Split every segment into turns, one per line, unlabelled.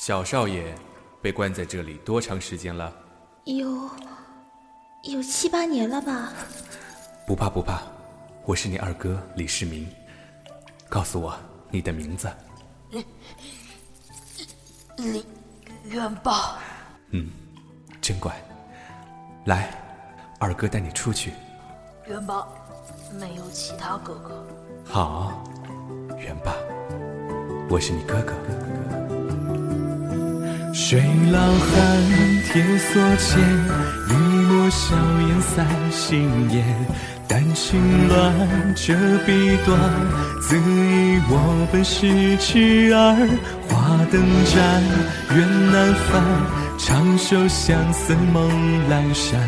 小少爷被关在这里多长时间了？
有有七八年了吧？
不怕不怕，我是你二哥李世民。告诉我你的名字。
李元霸。
嗯，真乖。来，二哥带你出去。
元宝，没有其他哥哥。
好，元霸，我是你哥哥。
水老寒，铁锁前，一抹硝烟散心烟。丹青乱，折笔断，自以我本是痴儿。花灯盏，怨难返，长袖相思梦阑珊。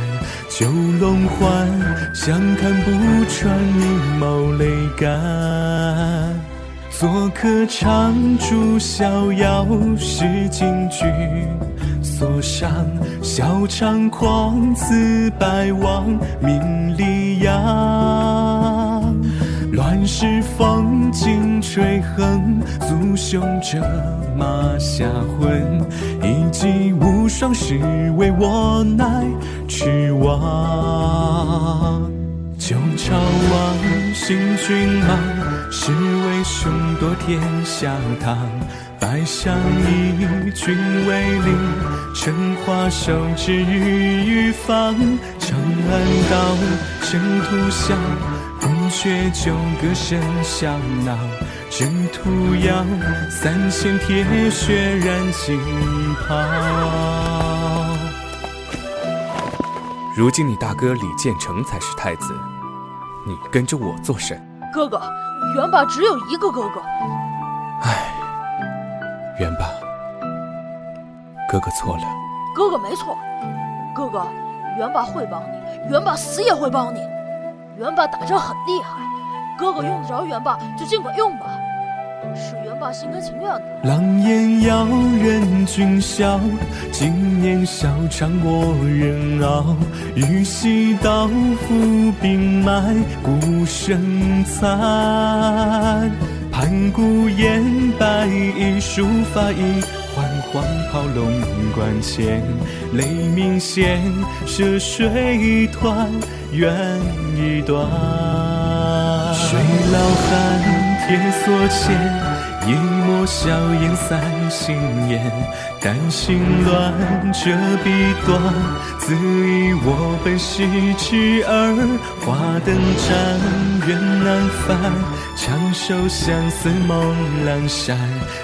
九龙欢，相看不穿，一眸泪干。做客长住逍遥，是京剧。锁上笑猖狂，自败亡名利扬。乱世风景吹横，足胸者马下魂。一骑无双，是为我乃痴王。旧朝亡，新君忙，是为兄夺天下堂。百相依，君为令，成华寿之日欲芳。长安道，征途响，宫阙旧歌声响闹。征途遥，三千铁血染锦袍。
如今你大哥李建成才是太子，你跟着我做甚？
哥哥，元霸只有一个哥哥。
唉，元霸，哥哥错了。
哥哥没错，哥哥，元霸会帮你，元霸死也会帮你。元霸打仗很厉害，哥哥用得着元霸就尽管用吧。是元宝心甘情愿的。
狼烟遥，任君笑，今年少长我人傲。玉溪刀斧并脉，鼓声残。盘古烟，白衣书法意，换黄袍龙冠前。雷鸣弦，涉水湍，缘已断。水老汉。铁锁前，一抹硝烟散心眼。丹心乱，折笔断，自以我本是痴儿。花灯盏，怨难返，长袖相思梦阑珊。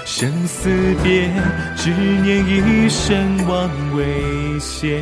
生死别，只念一生望未歇。